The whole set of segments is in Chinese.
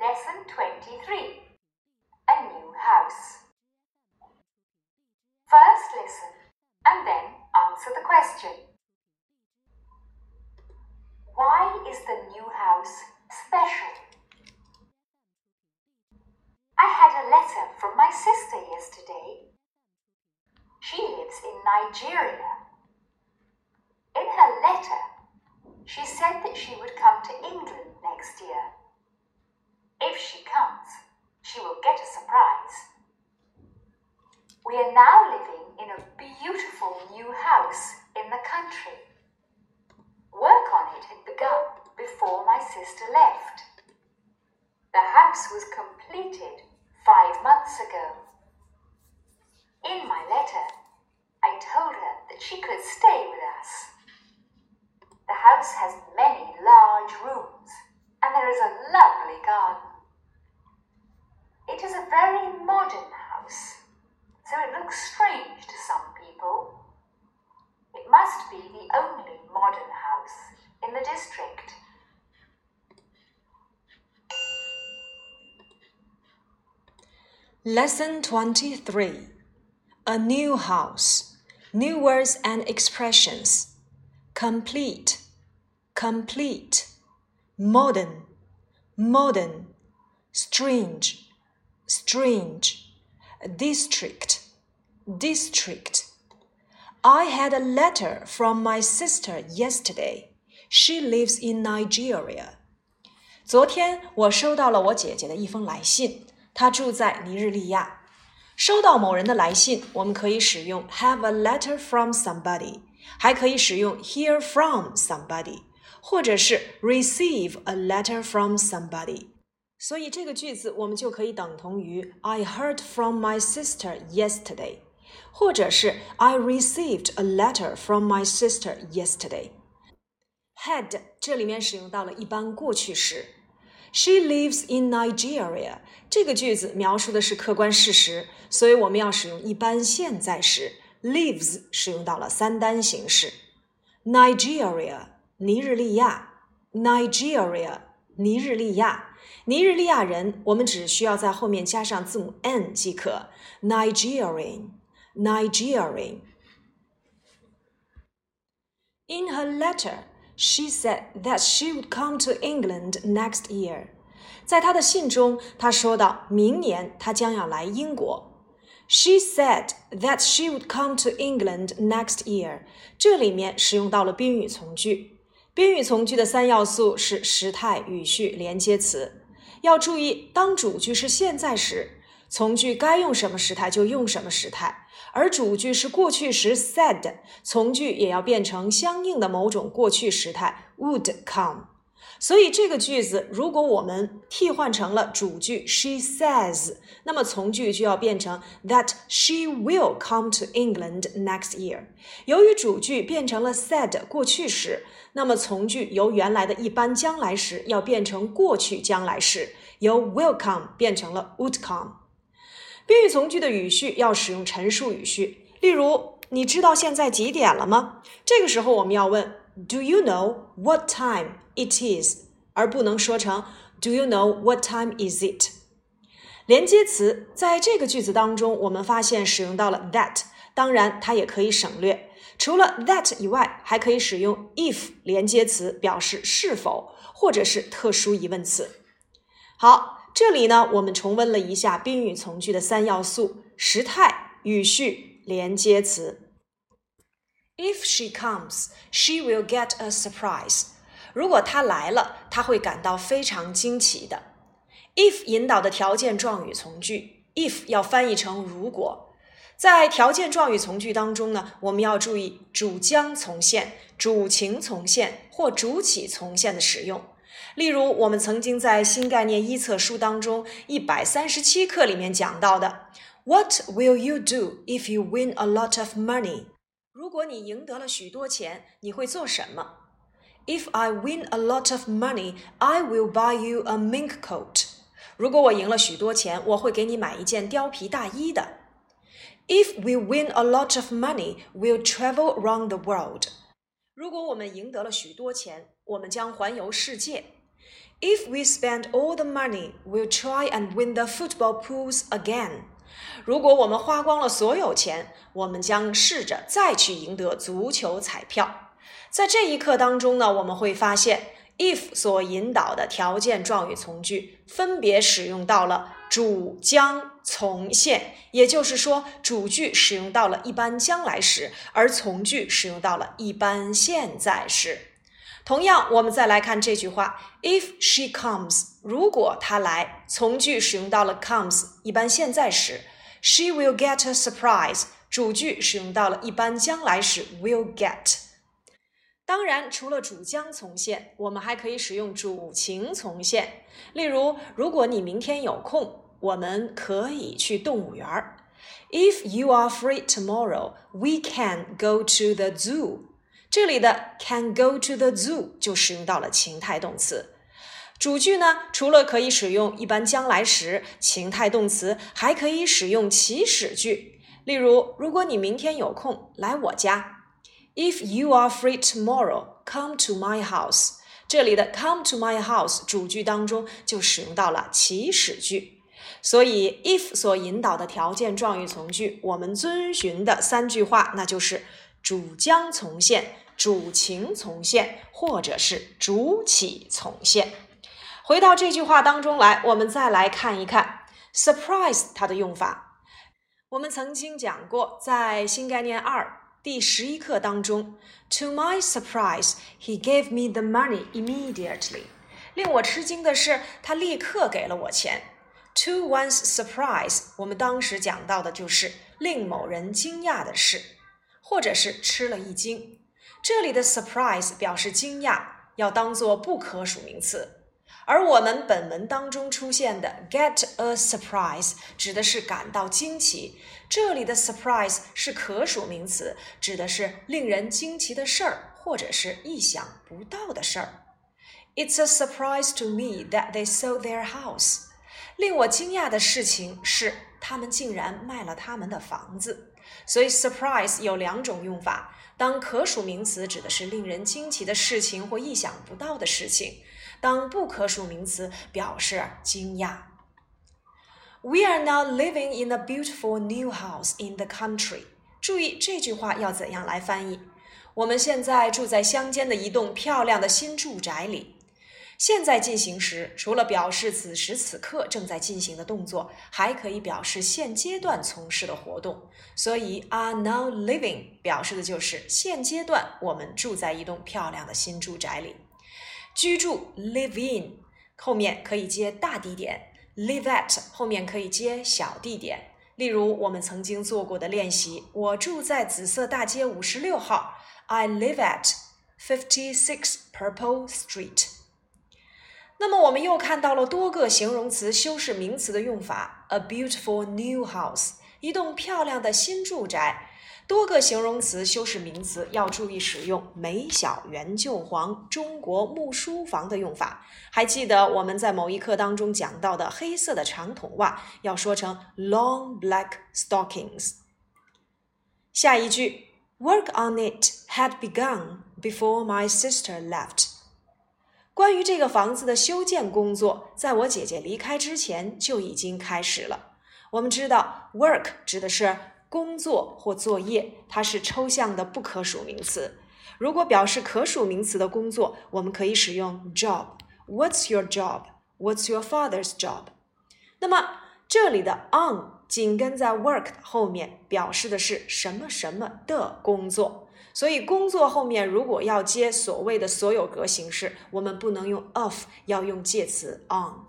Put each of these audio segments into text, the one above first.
Lesson 23 A New House. First listen and then answer the question. Why is the new house special? I had a letter from my sister yesterday. She lives in Nigeria. In her letter, she said that she would come to England next year. If she comes, she will get a surprise. We are now living in a beautiful new house in the country. Work on it had begun before my sister left. The house was completed five months ago. In my letter, I told her that she could stay with us. The house has many large rooms and there is a lovely garden. It is a very modern house, so it looks strange to some people. It must be the only modern house in the district. Lesson 23 A New House New Words and Expressions Complete, Complete, Modern, Modern, Strange, Strange, District, District. I had a letter from my sister yesterday. She lives in Nigeria. 昨天我收到了我姐姐的一封来信。 他住在尼日利亚。收到某人的来信，我们可以使用 have a letter from somebody，还可以使用 hear from somebody，或者是 receive a letter from somebody。所以这个句子我们就可以等同于 I heard from my sister yesterday，或者是 I received a letter from my sister yesterday。had 这里面使用到了一般过去时。 She lives in Nigeria。这个句子描述的是客观事实，所以我们要使用一般现在时。Lives 使用到了三单形式。Nigeria，尼日利亚。Nigeria，尼日利亚。尼日利亚人，我们只需要在后面加上字母 n 即可。Nigerian，Nigerian。In her letter. She said that she would come to England next year. 在她的信中，她说到明年她将要来英国。She said that she would come to England next year. 这里面使用到了宾语从句。宾语从句的三要素是时态、语序、连接词。要注意，当主句是现在时，从句该用什么时态就用什么时态。而主句是过去时 said，从句也要变成相应的某种过去时态 would come。所以这个句子如果我们替换成了主句 she says，那么从句就要变成 that she will come to England next year。由于主句变成了 said 过去时，那么从句由原来的一般将来时要变成过去将来时，由 will come 变成了 would come。宾语从句的语序要使用陈述语序，例如，你知道现在几点了吗？这个时候我们要问 Do you know what time it is？而不能说成 Do you know what time is it？连接词在这个句子当中，我们发现使用到了 that，当然它也可以省略。除了 that 以外，还可以使用 if 连接词表示是否，或者是特殊疑问词。好。这里呢，我们重温了一下宾语从句的三要素：时态、语序、连接词。If she comes, she will get a surprise。如果她来了，她会感到非常惊奇的。If 引导的条件状语从句，if 要翻译成如果。在条件状语从句当中呢，我们要注意主将从现、主情从现或主体从现的使用。例如，我们曾经在新概念一册书当中一百三十七课里面讲到的，What will you do if you win a lot of money？如果你赢得了许多钱，你会做什么？If I win a lot of money, I will buy you a mink coat。如果我赢了许多钱，我会给你买一件貂皮大衣的。If we win a lot of money, we'll travel around the world。 如果我们赢得了许多钱，我们将环游世界。If we spend all the money, we'll try and win the football pools again. 如果我们花光了所有钱，我们将试着再去赢得足球彩票。在这一刻当中呢，我们会发现，if 所引导的条件状语从句分别使用到了主将从现，也就是说，主句使用到了一般将来时，而从句使用到了一般现在时。同样，我们再来看这句话：If she comes，如果她来，从句使用到了 comes 一般现在时；She will get a surprise，主句使用到了一般将来时 will get。当然，除了主将从现，我们还可以使用主情从现。例如，如果你明天有空，我们可以去动物园儿。If you are free tomorrow, we can go to the zoo. 这里的 can go to the zoo 就使用到了情态动词。主句呢，除了可以使用一般将来时情态动词，还可以使用祈使句。例如，如果你明天有空来我家，If you are free tomorrow, come to my house。这里的 come to my house 主句当中就使用到了祈使句。所以，if 所引导的条件状语从句，我们遵循的三句话，那就是主将从现。主情从现，或者是主起从现。回到这句话当中来，我们再来看一看 surprise 它的用法。我们曾经讲过，在新概念二第十一课当中，To my surprise, he gave me the money immediately。令我吃惊的是，他立刻给了我钱。To one's surprise，我们当时讲到的就是令某人惊讶的事，或者是吃了一惊。这里的 surprise 表示惊讶，要当做不可数名词，而我们本文当中出现的 get a surprise 指的是感到惊奇。这里的 surprise 是可数名词，指的是令人惊奇的事儿，或者是意想不到的事儿。It's a surprise to me that they sold their house。令我惊讶的事情是，他们竟然卖了他们的房子。所以 surprise 有两种用法。当可数名词指的是令人惊奇的事情或意想不到的事情，当不可数名词表示惊讶。We are now living in a beautiful new house in the country。注意这句话要怎样来翻译？我们现在住在乡间的一栋漂亮的新住宅里。现在进行时，除了表示此时此刻正在进行的动作，还可以表示现阶段从事的活动。所以，are now living 表示的就是现阶段我们住在一栋漂亮的新住宅里。居住 live in 后面可以接大地点，live at 后面可以接小地点。例如我们曾经做过的练习：我住在紫色大街五十六号，I live at fifty six Purple Street。那么我们又看到了多个形容词修饰名词的用法，a beautiful new house，一栋漂亮的新住宅。多个形容词修饰名词要注意使用美小圆旧黄中国木书房的用法。还记得我们在某一课当中讲到的黑色的长筒袜要说成 long black stockings。下一句，work on it had begun before my sister left。关于这个房子的修建工作，在我姐姐离开之前就已经开始了。我们知道，work 指的是工作或作业，它是抽象的不可数名词。如果表示可数名词的工作，我们可以使用 job。What's your job? What's your father's job? 那么这里的 on 紧跟在 work 后面，表示的是什么什么的工作。所以，工作后面如果要接所谓的所有格形式，我们不能用 of，要用介词 on。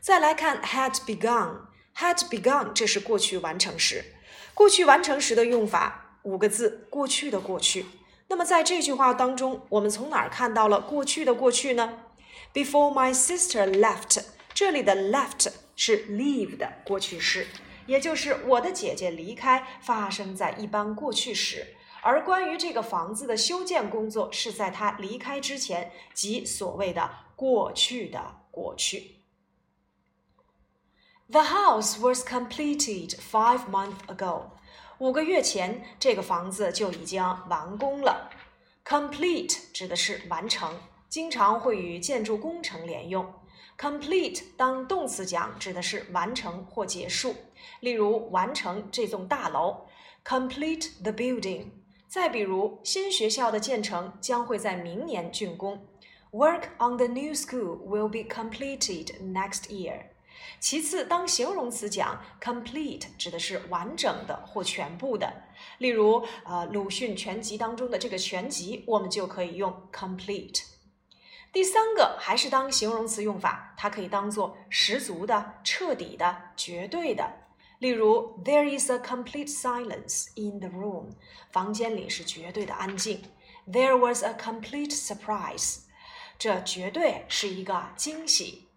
再来看 had begun Had begun，这是过去完成时。过去完成时的用法五个字，过去的过去。那么在这句话当中，我们从哪儿看到了过去的过去呢？Before my sister left，这里的 left 是 leave 的过去式，也就是我的姐姐离开发生在一般过去时。而关于这个房子的修建工作是在她离开之前，即所谓的过去的过去。The house was completed five months ago。五个月前，这个房子就已经完工了。Complete 指的是完成，经常会与建筑工程连用。complete 当动词讲，指的是完成或结束。例如，完成这栋大楼，complete the building。再比如，新学校的建成将会在明年竣工，work on the new school will be completed next year。其次，当形容词讲，complete 指的是完整的或全部的。例如，呃，鲁迅全集当中的这个全集，我们就可以用 complete。第三个还是当形容词用法，它可以当做十足的、彻底的、绝对的。例如，There is a complete silence in the room。房间里是绝对的安静。There was a complete surprise。这绝对是一个惊喜。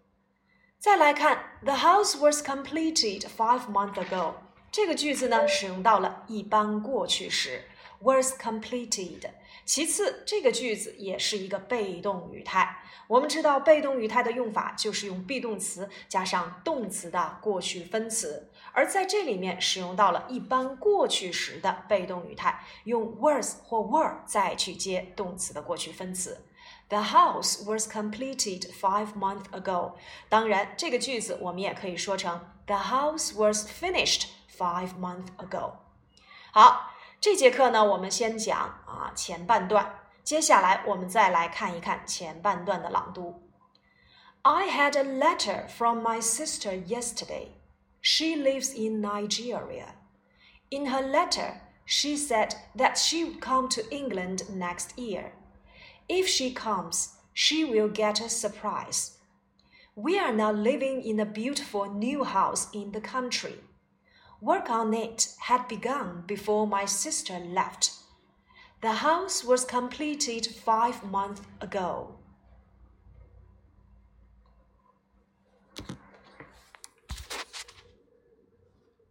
再来看，The house was completed five months ago。这个句子呢，使用到了一般过去时，was completed。其次，这个句子也是一个被动语态。我们知道，被动语态的用法就是用 be 动词加上动词的过去分词，而在这里面使用到了一般过去时的被动语态，用 was 或 were 再去接动词的过去分词。The house was completed five months ago。当然，这个句子我们也可以说成 The house was finished five months ago。好。这节课呢，我们先讲啊前半段，接下来我们再来看一看前半段的朗读。I had a letter from my sister yesterday. She lives in Nigeria. In her letter, she said that she would come to England next year. If she comes, she will get a surprise. We are now living in a beautiful new house in the country. Work on it had begun before my sister left. The house was completed five months ago.